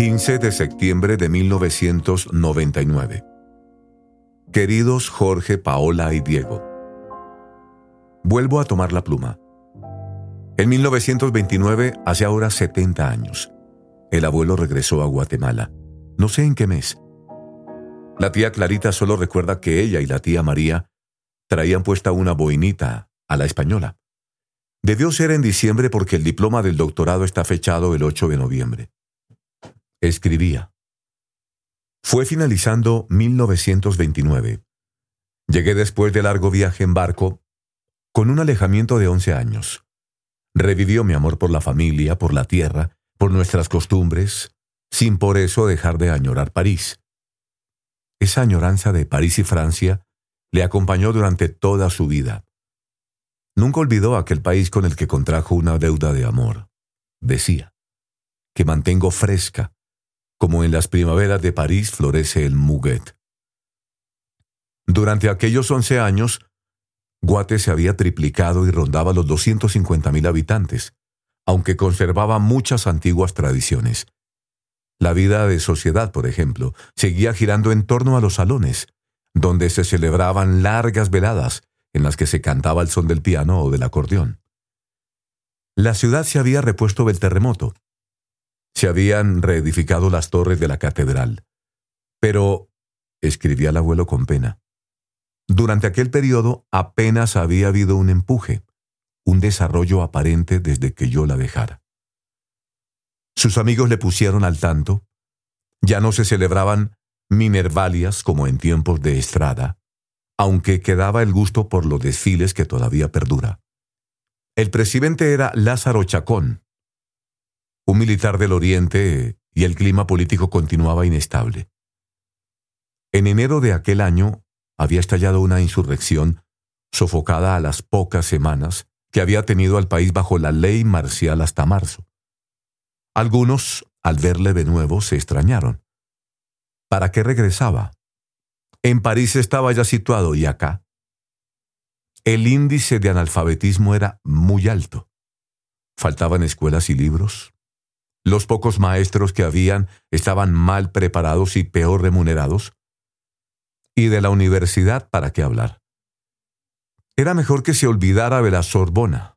15 de septiembre de 1999. Queridos Jorge, Paola y Diego, vuelvo a tomar la pluma. En 1929, hace ahora 70 años, el abuelo regresó a Guatemala. No sé en qué mes. La tía Clarita solo recuerda que ella y la tía María traían puesta una boinita a la española. Debió ser en diciembre porque el diploma del doctorado está fechado el 8 de noviembre. Escribía. Fue finalizando 1929. Llegué después de largo viaje en barco, con un alejamiento de 11 años. Revivió mi amor por la familia, por la tierra, por nuestras costumbres, sin por eso dejar de añorar París. Esa añoranza de París y Francia le acompañó durante toda su vida. Nunca olvidó aquel país con el que contrajo una deuda de amor. Decía, que mantengo fresca, como en las primaveras de París florece el muguet. Durante aquellos once años, Guate se había triplicado y rondaba los 250.000 habitantes, aunque conservaba muchas antiguas tradiciones. La vida de sociedad, por ejemplo, seguía girando en torno a los salones, donde se celebraban largas veladas en las que se cantaba el son del piano o del acordeón. La ciudad se había repuesto del terremoto, se habían reedificado las torres de la catedral. Pero, escribía el abuelo con pena, durante aquel periodo apenas había habido un empuje, un desarrollo aparente desde que yo la dejara. Sus amigos le pusieron al tanto, ya no se celebraban minervalias como en tiempos de Estrada, aunque quedaba el gusto por los desfiles que todavía perdura. El presidente era Lázaro Chacón, un militar del Oriente y el clima político continuaba inestable. En enero de aquel año había estallado una insurrección sofocada a las pocas semanas que había tenido al país bajo la ley marcial hasta marzo. Algunos, al verle de nuevo, se extrañaron. ¿Para qué regresaba? En París estaba ya situado y acá. El índice de analfabetismo era muy alto. Faltaban escuelas y libros, los pocos maestros que habían estaban mal preparados y peor remunerados. Y de la universidad, ¿para qué hablar? Era mejor que se olvidara de la Sorbona.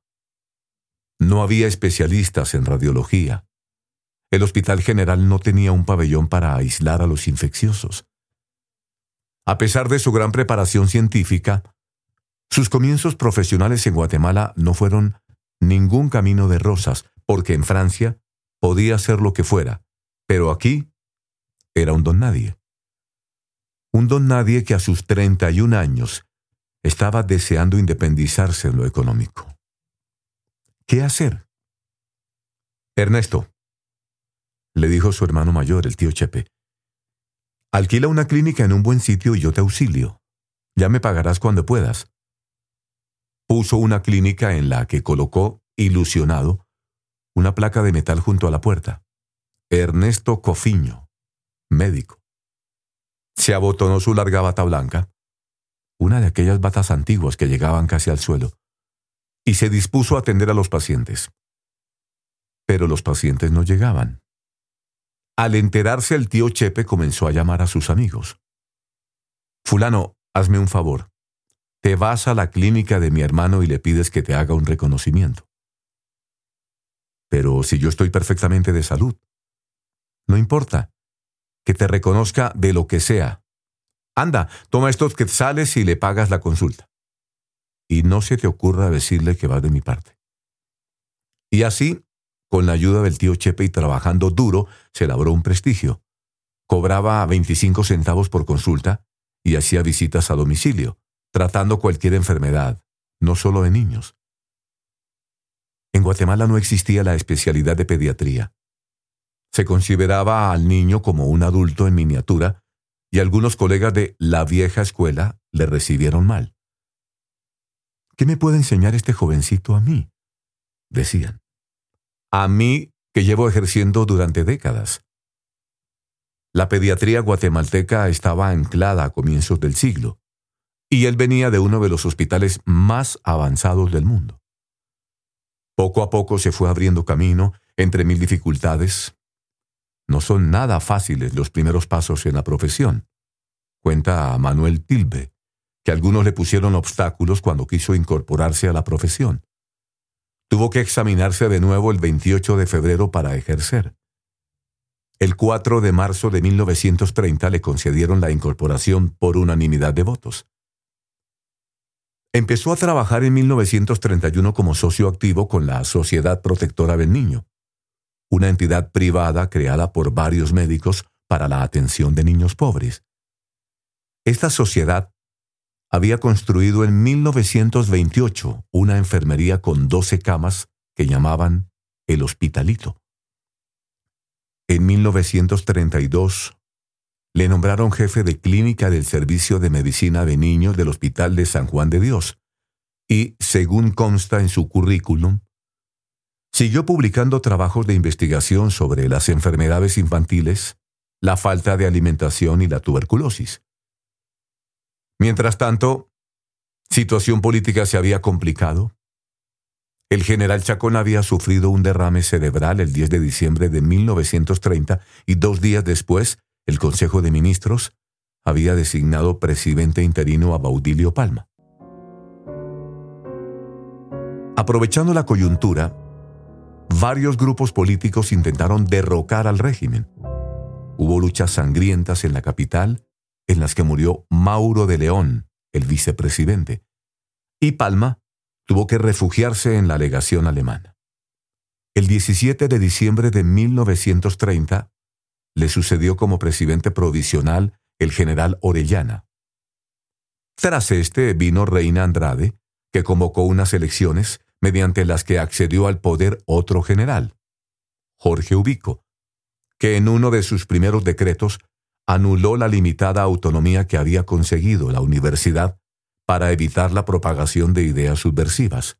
No había especialistas en radiología. El Hospital General no tenía un pabellón para aislar a los infecciosos. A pesar de su gran preparación científica, sus comienzos profesionales en Guatemala no fueron ningún camino de rosas, porque en Francia podía ser lo que fuera, pero aquí era un don nadie. Un don nadie que a sus 31 años estaba deseando independizarse en lo económico. ¿Qué hacer? Ernesto, le dijo su hermano mayor, el tío Chepe, alquila una clínica en un buen sitio y yo te auxilio. Ya me pagarás cuando puedas. Puso una clínica en la que colocó, ilusionado, una placa de metal junto a la puerta. Ernesto Cofiño, médico. Se abotonó su larga bata blanca, una de aquellas batas antiguas que llegaban casi al suelo, y se dispuso a atender a los pacientes. Pero los pacientes no llegaban. Al enterarse el tío Chepe comenzó a llamar a sus amigos. Fulano, hazme un favor. Te vas a la clínica de mi hermano y le pides que te haga un reconocimiento. Pero si yo estoy perfectamente de salud, no importa. Que te reconozca de lo que sea. Anda, toma estos quetzales y le pagas la consulta. Y no se te ocurra decirle que vas de mi parte. Y así, con la ayuda del tío Chepe y trabajando duro, se labró un prestigio. Cobraba 25 centavos por consulta y hacía visitas a domicilio, tratando cualquier enfermedad, no solo de niños. En Guatemala no existía la especialidad de pediatría. Se consideraba al niño como un adulto en miniatura y algunos colegas de la vieja escuela le recibieron mal. ¿Qué me puede enseñar este jovencito a mí? decían. A mí que llevo ejerciendo durante décadas. La pediatría guatemalteca estaba anclada a comienzos del siglo, y él venía de uno de los hospitales más avanzados del mundo. Poco a poco se fue abriendo camino entre mil dificultades. No son nada fáciles los primeros pasos en la profesión. Cuenta a Manuel Tilbe, que algunos le pusieron obstáculos cuando quiso incorporarse a la profesión. Tuvo que examinarse de nuevo el 28 de febrero para ejercer. El 4 de marzo de 1930 le concedieron la incorporación por unanimidad de votos. Empezó a trabajar en 1931 como socio activo con la Sociedad Protectora del Niño, una entidad privada creada por varios médicos para la atención de niños pobres. Esta sociedad había construido en 1928 una enfermería con 12 camas que llamaban el Hospitalito. En 1932 le nombraron jefe de clínica del Servicio de Medicina de Niños del Hospital de San Juan de Dios y, según consta en su currículum, siguió publicando trabajos de investigación sobre las enfermedades infantiles, la falta de alimentación y la tuberculosis. Mientras tanto, situación política se había complicado. El general Chacón había sufrido un derrame cerebral el 10 de diciembre de 1930 y dos días después el Consejo de Ministros había designado presidente interino a Baudilio Palma. Aprovechando la coyuntura, varios grupos políticos intentaron derrocar al régimen. Hubo luchas sangrientas en la capital en las que murió Mauro de León, el vicepresidente, y Palma tuvo que refugiarse en la legación alemana. El 17 de diciembre de 1930, le sucedió como presidente provisional el general Orellana. Tras este vino Reina Andrade, que convocó unas elecciones mediante las que accedió al poder otro general, Jorge Ubico, que en uno de sus primeros decretos anuló la limitada autonomía que había conseguido la universidad para evitar la propagación de ideas subversivas.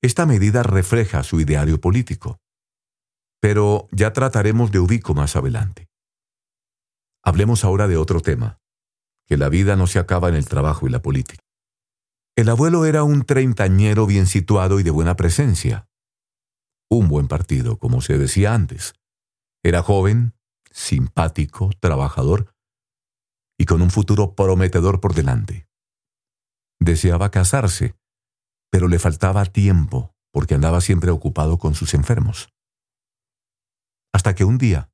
Esta medida refleja su ideario político pero ya trataremos de Ubico más adelante. Hablemos ahora de otro tema, que la vida no se acaba en el trabajo y la política. El abuelo era un treintañero bien situado y de buena presencia. Un buen partido, como se decía antes. Era joven, simpático, trabajador y con un futuro prometedor por delante. Deseaba casarse, pero le faltaba tiempo porque andaba siempre ocupado con sus enfermos. Hasta que un día,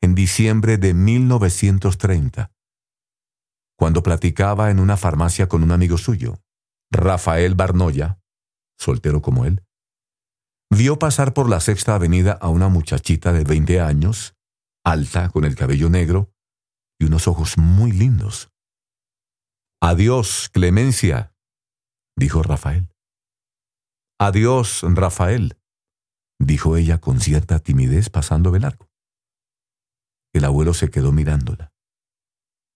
en diciembre de 1930, cuando platicaba en una farmacia con un amigo suyo, Rafael Barnoya, soltero como él, vio pasar por la sexta avenida a una muchachita de 20 años, alta, con el cabello negro y unos ojos muy lindos. Adiós, Clemencia, dijo Rafael. Adiós, Rafael, dijo ella con cierta timidez pasando el arco. El abuelo se quedó mirándola.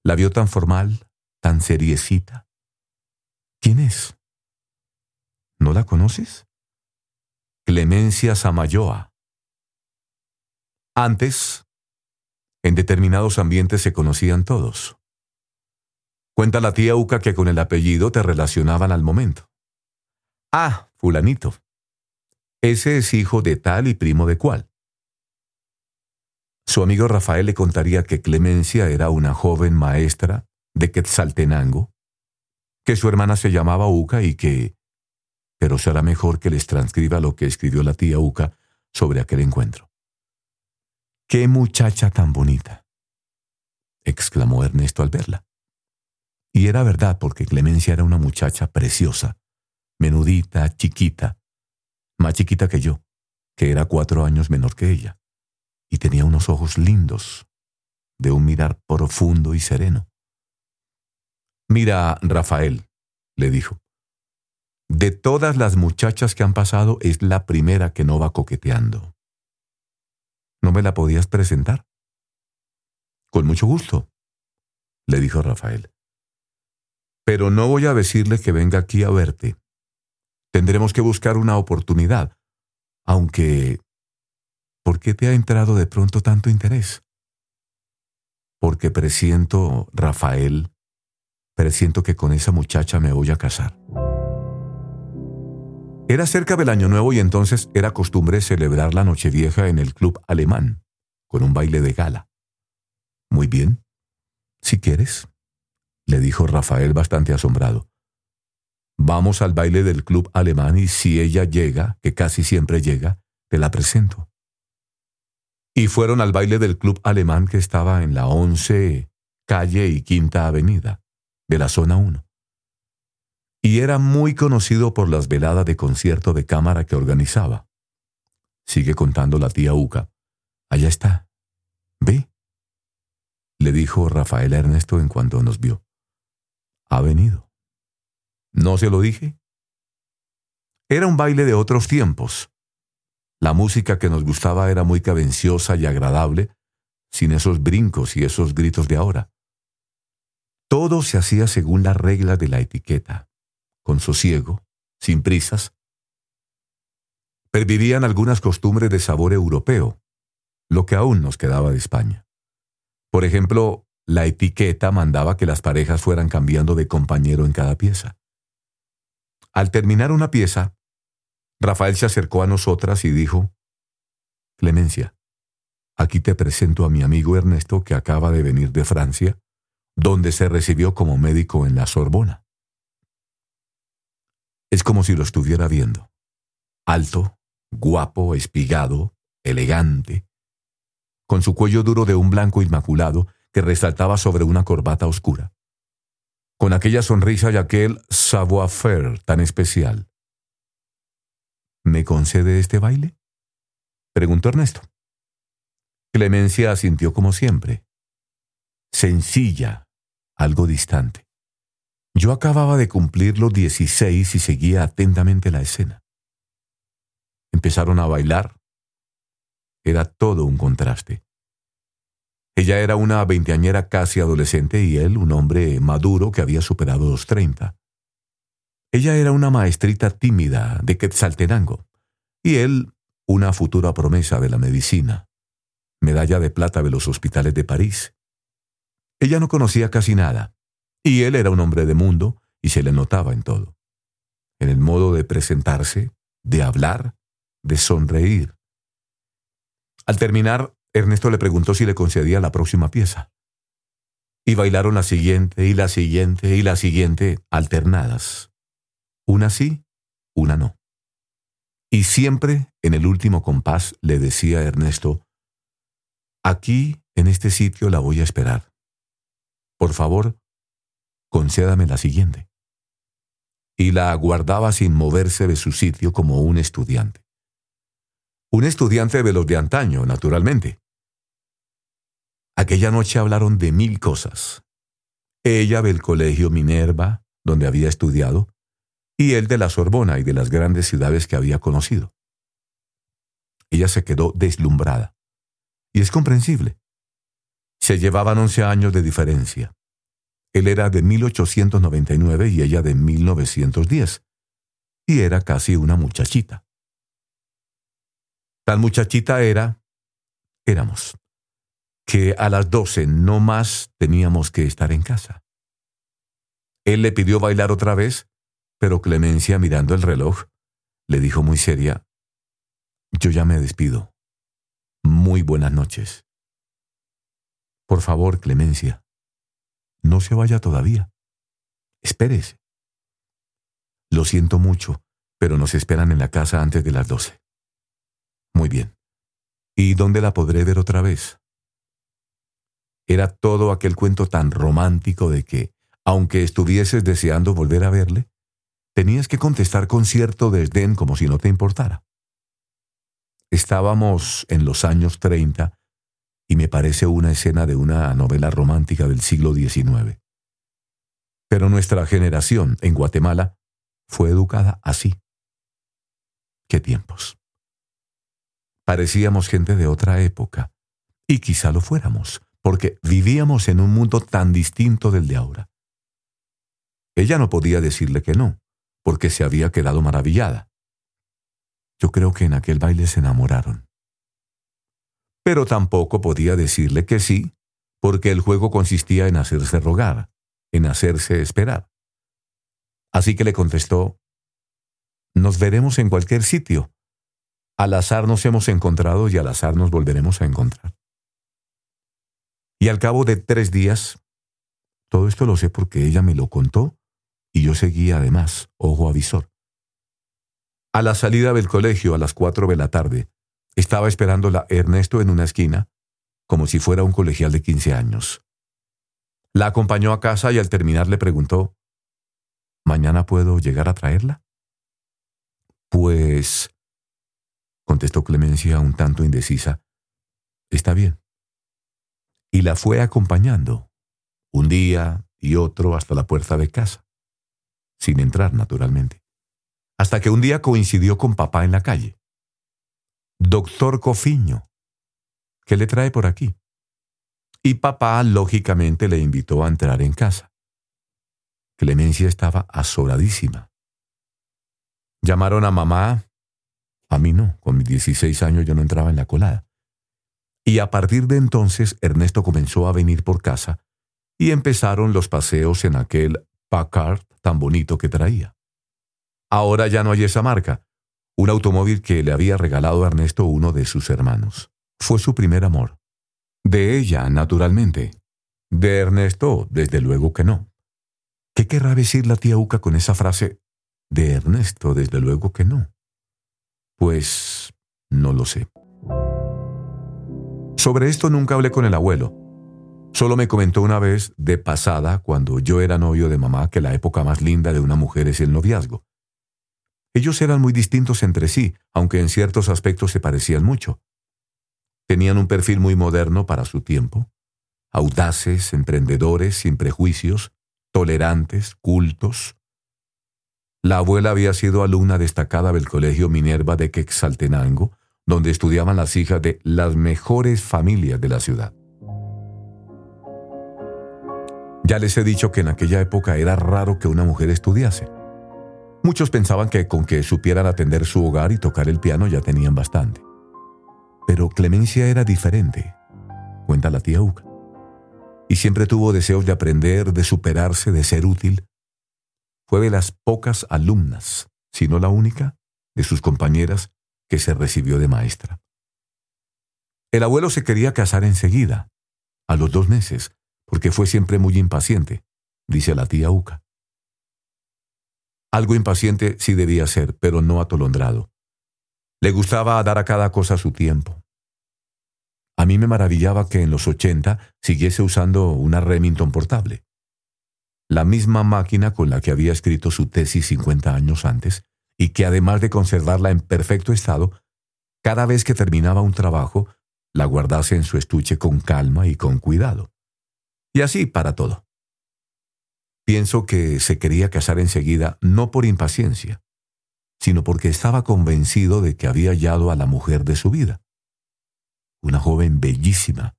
La vio tan formal, tan seriecita. ¿Quién es? ¿No la conoces? Clemencia Samayoa. Antes, en determinados ambientes se conocían todos. Cuenta la tía Uca que con el apellido te relacionaban al momento. Ah, fulanito. Ese es hijo de tal y primo de cual. Su amigo Rafael le contaría que Clemencia era una joven maestra de Quetzaltenango, que su hermana se llamaba Uca y que... Pero será mejor que les transcriba lo que escribió la tía Uca sobre aquel encuentro. ¡Qué muchacha tan bonita! exclamó Ernesto al verla. Y era verdad porque Clemencia era una muchacha preciosa, menudita, chiquita, más chiquita que yo, que era cuatro años menor que ella, y tenía unos ojos lindos, de un mirar profundo y sereno. Mira, Rafael, le dijo, de todas las muchachas que han pasado es la primera que no va coqueteando. ¿No me la podías presentar? Con mucho gusto, le dijo Rafael. Pero no voy a decirle que venga aquí a verte. Tendremos que buscar una oportunidad. Aunque... ¿Por qué te ha entrado de pronto tanto interés? Porque presiento, Rafael, presiento que con esa muchacha me voy a casar. Era cerca del Año Nuevo y entonces era costumbre celebrar la Nochevieja en el club alemán, con un baile de gala. Muy bien, si quieres, le dijo Rafael bastante asombrado. Vamos al baile del club alemán y si ella llega, que casi siempre llega, te la presento. Y fueron al baile del club alemán que estaba en la 11 calle y Quinta Avenida, de la zona 1. Y era muy conocido por las veladas de concierto de cámara que organizaba. Sigue contando la tía Uca. Allá está. Ve. Le dijo Rafael Ernesto en cuanto nos vio. Ha venido. ¿No se lo dije? Era un baile de otros tiempos. La música que nos gustaba era muy cadenciosa y agradable, sin esos brincos y esos gritos de ahora. Todo se hacía según la regla de la etiqueta, con sosiego, sin prisas. Pervivían algunas costumbres de sabor europeo, lo que aún nos quedaba de España. Por ejemplo, la etiqueta mandaba que las parejas fueran cambiando de compañero en cada pieza. Al terminar una pieza, Rafael se acercó a nosotras y dijo, Clemencia, aquí te presento a mi amigo Ernesto que acaba de venir de Francia, donde se recibió como médico en la Sorbona. Es como si lo estuviera viendo. Alto, guapo, espigado, elegante, con su cuello duro de un blanco inmaculado que resaltaba sobre una corbata oscura con aquella sonrisa y aquel savoir-faire tan especial. ¿Me concede este baile? preguntó Ernesto. Clemencia asintió como siempre. Sencilla, algo distante. Yo acababa de cumplir los dieciséis y seguía atentamente la escena. Empezaron a bailar. Era todo un contraste. Ella era una veinteañera casi adolescente y él un hombre maduro que había superado los treinta. Ella era una maestrita tímida de Quetzaltenango y él una futura promesa de la medicina, medalla de plata de los hospitales de París. Ella no conocía casi nada, y él era un hombre de mundo y se le notaba en todo. En el modo de presentarse, de hablar, de sonreír. Al terminar, Ernesto le preguntó si le concedía la próxima pieza. Y bailaron la siguiente y la siguiente y la siguiente alternadas. Una sí, una no. Y siempre en el último compás le decía Ernesto, aquí, en este sitio, la voy a esperar. Por favor, concédame la siguiente. Y la aguardaba sin moverse de su sitio como un estudiante. Un estudiante de los de antaño, naturalmente. Aquella noche hablaron de mil cosas. Ella del colegio Minerva, donde había estudiado, y él de la Sorbona y de las grandes ciudades que había conocido. Ella se quedó deslumbrada. Y es comprensible. Se llevaban once años de diferencia. Él era de 1899 y ella de 1910. Y era casi una muchachita. Tan muchachita era, éramos que a las doce no más teníamos que estar en casa. Él le pidió bailar otra vez, pero Clemencia, mirando el reloj, le dijo muy seria, Yo ya me despido. Muy buenas noches. Por favor, Clemencia, no se vaya todavía. Espérese. Lo siento mucho, pero nos esperan en la casa antes de las doce. Muy bien. ¿Y dónde la podré ver otra vez? Era todo aquel cuento tan romántico de que, aunque estuvieses deseando volver a verle, tenías que contestar con cierto desdén como si no te importara. Estábamos en los años 30 y me parece una escena de una novela romántica del siglo XIX. Pero nuestra generación en Guatemala fue educada así. ¿Qué tiempos? Parecíamos gente de otra época, y quizá lo fuéramos, porque vivíamos en un mundo tan distinto del de ahora. Ella no podía decirle que no, porque se había quedado maravillada. Yo creo que en aquel baile se enamoraron. Pero tampoco podía decirle que sí, porque el juego consistía en hacerse rogar, en hacerse esperar. Así que le contestó, Nos veremos en cualquier sitio. Al azar nos hemos encontrado y al azar nos volveremos a encontrar. Y al cabo de tres días, todo esto lo sé porque ella me lo contó y yo seguía además, ojo avisor. A la salida del colegio a las cuatro de la tarde, estaba esperándola Ernesto en una esquina, como si fuera un colegial de quince años. La acompañó a casa y al terminar le preguntó, ¿Mañana puedo llegar a traerla? Pues, contestó Clemencia un tanto indecisa, está bien. Y la fue acompañando, un día y otro hasta la puerta de casa, sin entrar naturalmente, hasta que un día coincidió con papá en la calle. Doctor Cofiño, ¿qué le trae por aquí? Y papá lógicamente le invitó a entrar en casa. Clemencia estaba azoradísima. Llamaron a mamá. A mí no, con mis 16 años yo no entraba en la colada. Y a partir de entonces Ernesto comenzó a venir por casa y empezaron los paseos en aquel Packard tan bonito que traía. Ahora ya no hay esa marca, un automóvil que le había regalado a Ernesto uno de sus hermanos. Fue su primer amor. De ella, naturalmente. De Ernesto, desde luego que no. ¿Qué querrá decir la tía Uca con esa frase de Ernesto, desde luego que no. Pues no lo sé. Sobre esto nunca hablé con el abuelo. Solo me comentó una vez, de pasada, cuando yo era novio de mamá, que la época más linda de una mujer es el noviazgo. Ellos eran muy distintos entre sí, aunque en ciertos aspectos se parecían mucho. Tenían un perfil muy moderno para su tiempo, audaces, emprendedores, sin prejuicios, tolerantes, cultos, la abuela había sido alumna destacada del Colegio Minerva de Quexaltenango, donde estudiaban las hijas de las mejores familias de la ciudad. Ya les he dicho que en aquella época era raro que una mujer estudiase. Muchos pensaban que con que supieran atender su hogar y tocar el piano ya tenían bastante. Pero Clemencia era diferente, cuenta la tía Uca. Y siempre tuvo deseos de aprender, de superarse, de ser útil, fue de las pocas alumnas, si no la única, de sus compañeras que se recibió de maestra. El abuelo se quería casar enseguida, a los dos meses, porque fue siempre muy impaciente, dice la tía Uca. Algo impaciente sí debía ser, pero no atolondrado. Le gustaba dar a cada cosa su tiempo. A mí me maravillaba que en los ochenta siguiese usando una Remington portable la misma máquina con la que había escrito su tesis 50 años antes, y que además de conservarla en perfecto estado, cada vez que terminaba un trabajo, la guardase en su estuche con calma y con cuidado. Y así para todo. Pienso que se quería casar enseguida no por impaciencia, sino porque estaba convencido de que había hallado a la mujer de su vida. Una joven bellísima,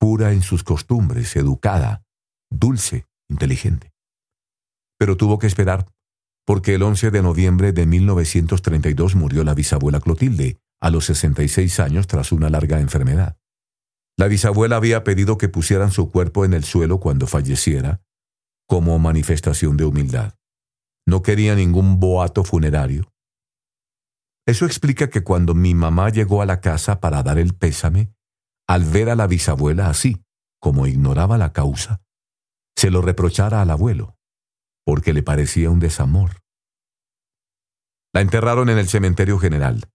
pura en sus costumbres, educada, dulce, inteligente. Pero tuvo que esperar, porque el 11 de noviembre de 1932 murió la bisabuela Clotilde, a los 66 años tras una larga enfermedad. La bisabuela había pedido que pusieran su cuerpo en el suelo cuando falleciera, como manifestación de humildad. No quería ningún boato funerario. Eso explica que cuando mi mamá llegó a la casa para dar el pésame, al ver a la bisabuela así, como ignoraba la causa, se lo reprochara al abuelo, porque le parecía un desamor. La enterraron en el cementerio general.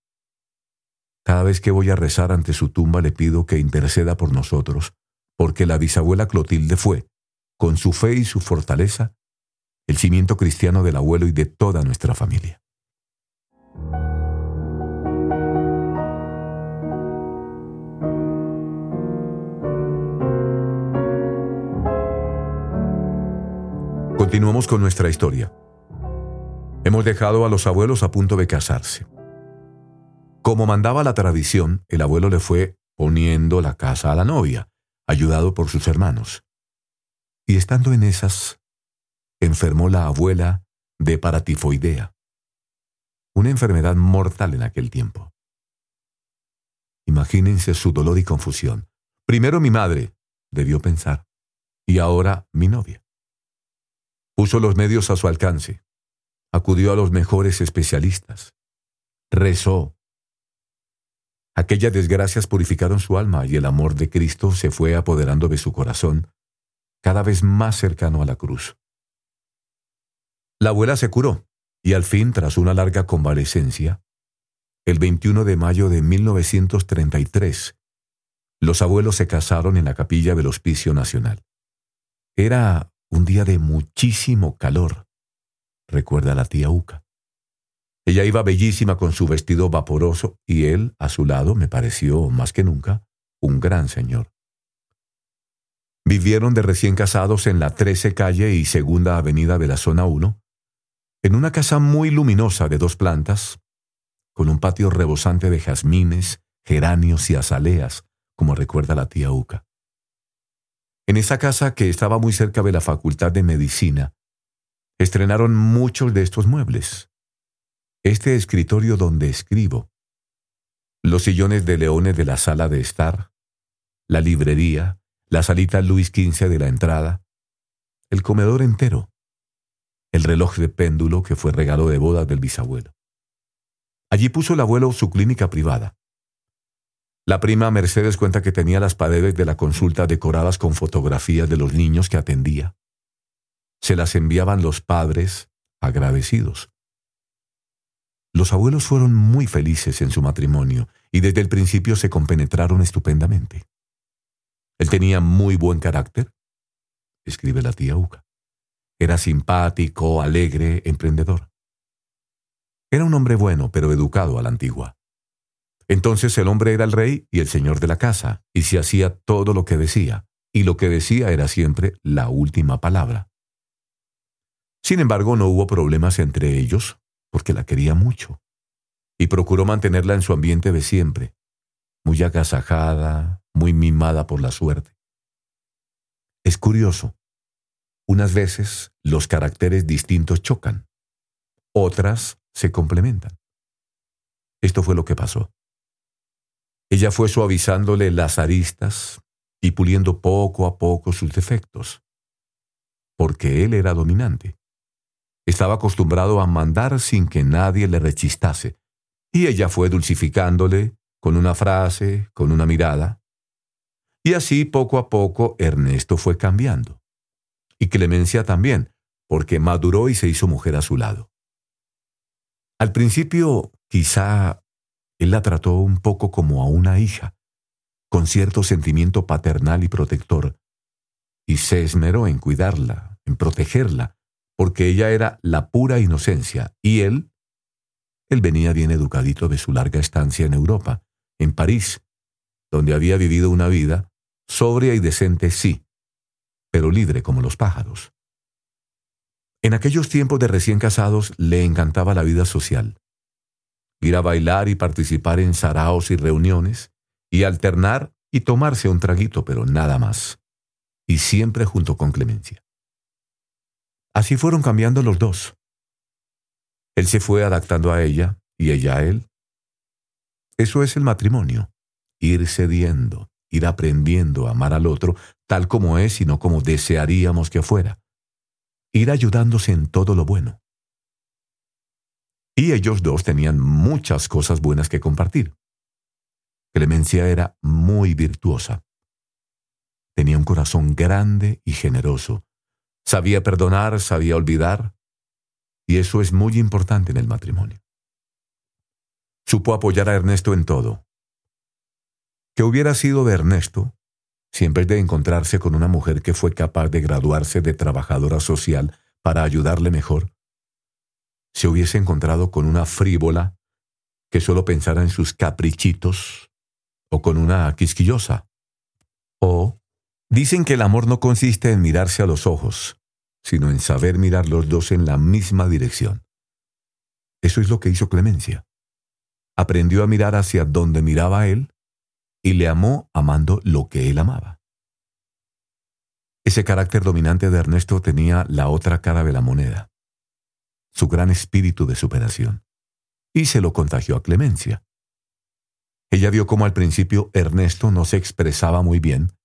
Cada vez que voy a rezar ante su tumba le pido que interceda por nosotros, porque la bisabuela Clotilde fue, con su fe y su fortaleza, el cimiento cristiano del abuelo y de toda nuestra familia. Continuamos con nuestra historia. Hemos dejado a los abuelos a punto de casarse. Como mandaba la tradición, el abuelo le fue poniendo la casa a la novia, ayudado por sus hermanos. Y estando en esas, enfermó la abuela de paratifoidea, una enfermedad mortal en aquel tiempo. Imagínense su dolor y confusión. Primero mi madre, debió pensar, y ahora mi novia. Puso los medios a su alcance. Acudió a los mejores especialistas. Rezó. Aquellas desgracias purificaron su alma y el amor de Cristo se fue apoderando de su corazón, cada vez más cercano a la cruz. La abuela se curó y al fin, tras una larga convalecencia, el 21 de mayo de 1933, los abuelos se casaron en la capilla del Hospicio Nacional. Era un día de muchísimo calor, recuerda la tía Uca. Ella iba bellísima con su vestido vaporoso y él, a su lado, me pareció, más que nunca, un gran señor. Vivieron de recién casados en la 13 calle y segunda avenida de la zona 1, en una casa muy luminosa de dos plantas, con un patio rebosante de jazmines, geranios y azaleas, como recuerda la tía Uca. En esa casa, que estaba muy cerca de la Facultad de Medicina, estrenaron muchos de estos muebles este escritorio donde escribo, los sillones de leones de la sala de estar, la librería, la salita Luis XV de la entrada, el comedor entero, el reloj de péndulo que fue regalo de boda del bisabuelo. Allí puso el abuelo su clínica privada. La prima Mercedes cuenta que tenía las paredes de la consulta decoradas con fotografías de los niños que atendía. Se las enviaban los padres agradecidos. Los abuelos fueron muy felices en su matrimonio y desde el principio se compenetraron estupendamente. Él tenía muy buen carácter, escribe la tía Uca. Era simpático, alegre, emprendedor. Era un hombre bueno, pero educado a la antigua. Entonces el hombre era el rey y el señor de la casa, y se hacía todo lo que decía, y lo que decía era siempre la última palabra. Sin embargo, no hubo problemas entre ellos, porque la quería mucho, y procuró mantenerla en su ambiente de siempre, muy agasajada, muy mimada por la suerte. Es curioso, unas veces los caracteres distintos chocan, otras se complementan. Esto fue lo que pasó. Ella fue suavizándole las aristas y puliendo poco a poco sus defectos, porque él era dominante. Estaba acostumbrado a mandar sin que nadie le rechistase, y ella fue dulcificándole con una frase, con una mirada. Y así poco a poco Ernesto fue cambiando. Y Clemencia también, porque maduró y se hizo mujer a su lado. Al principio, quizá él la trató un poco como a una hija, con cierto sentimiento paternal y protector, y se esmeró en cuidarla, en protegerla, porque ella era la pura inocencia, y él, él venía bien educadito de su larga estancia en Europa, en París, donde había vivido una vida sobria y decente, sí, pero libre como los pájaros. En aquellos tiempos de recién casados le encantaba la vida social. Ir a bailar y participar en saraos y reuniones, y alternar y tomarse un traguito, pero nada más. Y siempre junto con Clemencia. Así fueron cambiando los dos. Él se fue adaptando a ella y ella a él. Eso es el matrimonio, ir cediendo, ir aprendiendo a amar al otro tal como es y no como desearíamos que fuera. Ir ayudándose en todo lo bueno. Y ellos dos tenían muchas cosas buenas que compartir. Clemencia era muy virtuosa. Tenía un corazón grande y generoso Sabía perdonar, sabía olvidar, y eso es muy importante en el matrimonio. Supo apoyar a Ernesto en todo. ¿Qué hubiera sido de Ernesto si en vez de encontrarse con una mujer que fue capaz de graduarse de trabajadora social para ayudarle mejor, se hubiese encontrado con una frívola que solo pensara en sus caprichitos, o con una quisquillosa, o Dicen que el amor no consiste en mirarse a los ojos, sino en saber mirar los dos en la misma dirección. Eso es lo que hizo Clemencia. Aprendió a mirar hacia donde miraba él y le amó amando lo que él amaba. Ese carácter dominante de Ernesto tenía la otra cara de la moneda, su gran espíritu de superación, y se lo contagió a Clemencia. Ella vio cómo al principio Ernesto no se expresaba muy bien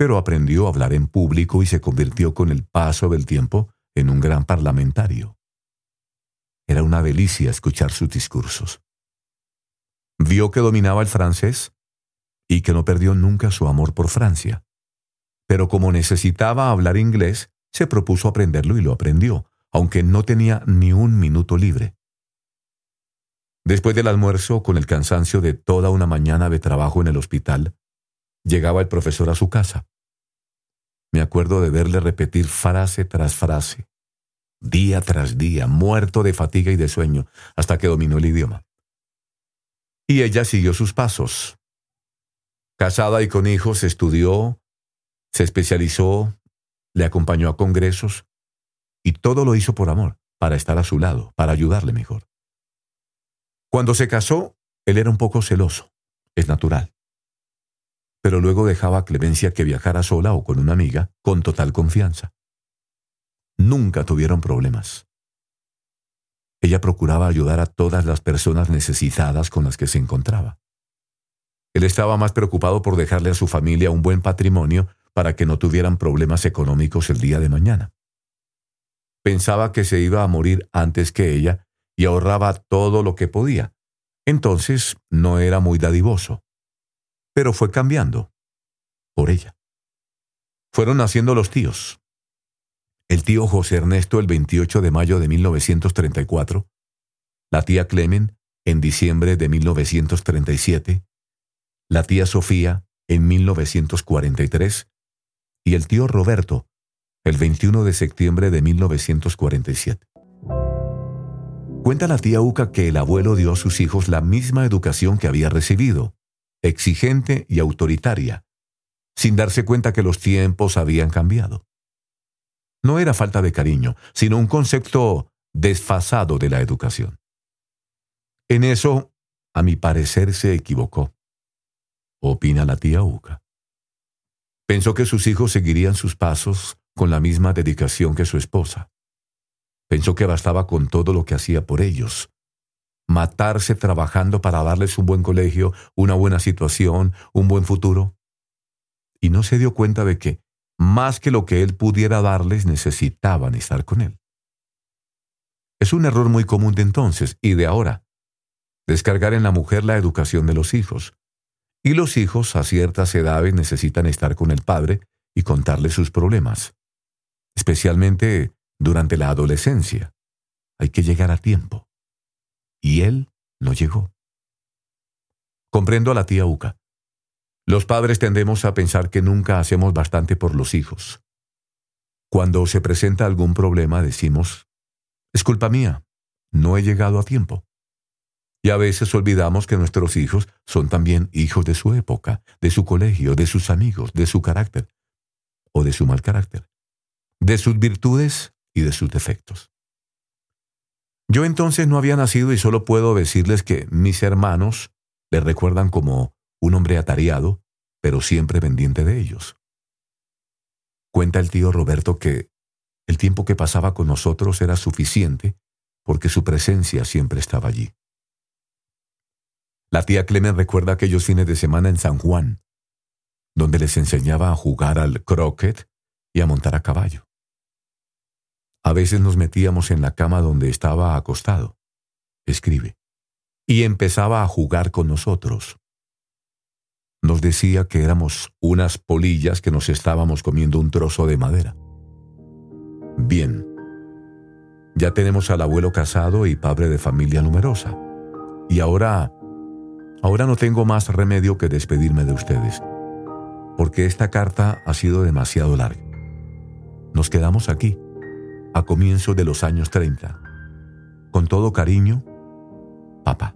pero aprendió a hablar en público y se convirtió con el paso del tiempo en un gran parlamentario. Era una delicia escuchar sus discursos. Vio que dominaba el francés y que no perdió nunca su amor por Francia. Pero como necesitaba hablar inglés, se propuso aprenderlo y lo aprendió, aunque no tenía ni un minuto libre. Después del almuerzo, con el cansancio de toda una mañana de trabajo en el hospital, llegaba el profesor a su casa. Me acuerdo de verle repetir frase tras frase, día tras día, muerto de fatiga y de sueño, hasta que dominó el idioma. Y ella siguió sus pasos. Casada y con hijos, estudió, se especializó, le acompañó a congresos, y todo lo hizo por amor, para estar a su lado, para ayudarle mejor. Cuando se casó, él era un poco celoso, es natural. Pero luego dejaba a Clemencia que viajara sola o con una amiga, con total confianza. Nunca tuvieron problemas. Ella procuraba ayudar a todas las personas necesitadas con las que se encontraba. Él estaba más preocupado por dejarle a su familia un buen patrimonio para que no tuvieran problemas económicos el día de mañana. Pensaba que se iba a morir antes que ella y ahorraba todo lo que podía. Entonces no era muy dadivoso. Pero fue cambiando. Por ella. Fueron naciendo los tíos. El tío José Ernesto el 28 de mayo de 1934, la tía Clemen en diciembre de 1937, la tía Sofía en 1943 y el tío Roberto el 21 de septiembre de 1947. Cuenta la tía Uca que el abuelo dio a sus hijos la misma educación que había recibido, exigente y autoritaria, sin darse cuenta que los tiempos habían cambiado. No era falta de cariño, sino un concepto desfasado de la educación. En eso, a mi parecer, se equivocó, opina la tía Uca. Pensó que sus hijos seguirían sus pasos con la misma dedicación que su esposa. Pensó que bastaba con todo lo que hacía por ellos. Matarse trabajando para darles un buen colegio, una buena situación, un buen futuro. Y no se dio cuenta de que, más que lo que él pudiera darles, necesitaban estar con él. Es un error muy común de entonces y de ahora. Descargar en la mujer la educación de los hijos. Y los hijos a ciertas edades necesitan estar con el padre y contarle sus problemas. Especialmente durante la adolescencia. Hay que llegar a tiempo. Y él no llegó. Comprendo a la tía Uca. Los padres tendemos a pensar que nunca hacemos bastante por los hijos. Cuando se presenta algún problema decimos, es culpa mía, no he llegado a tiempo. Y a veces olvidamos que nuestros hijos son también hijos de su época, de su colegio, de sus amigos, de su carácter o de su mal carácter, de sus virtudes y de sus defectos. Yo entonces no había nacido y solo puedo decirles que mis hermanos le recuerdan como un hombre atareado, pero siempre pendiente de ellos. Cuenta el tío Roberto que el tiempo que pasaba con nosotros era suficiente porque su presencia siempre estaba allí. La tía Clemen recuerda aquellos fines de semana en San Juan, donde les enseñaba a jugar al croquet y a montar a caballo. A veces nos metíamos en la cama donde estaba acostado, escribe, y empezaba a jugar con nosotros. Nos decía que éramos unas polillas que nos estábamos comiendo un trozo de madera. Bien, ya tenemos al abuelo casado y padre de familia numerosa. Y ahora, ahora no tengo más remedio que despedirme de ustedes, porque esta carta ha sido demasiado larga. Nos quedamos aquí a comienzos de los años 30. Con todo cariño, papá.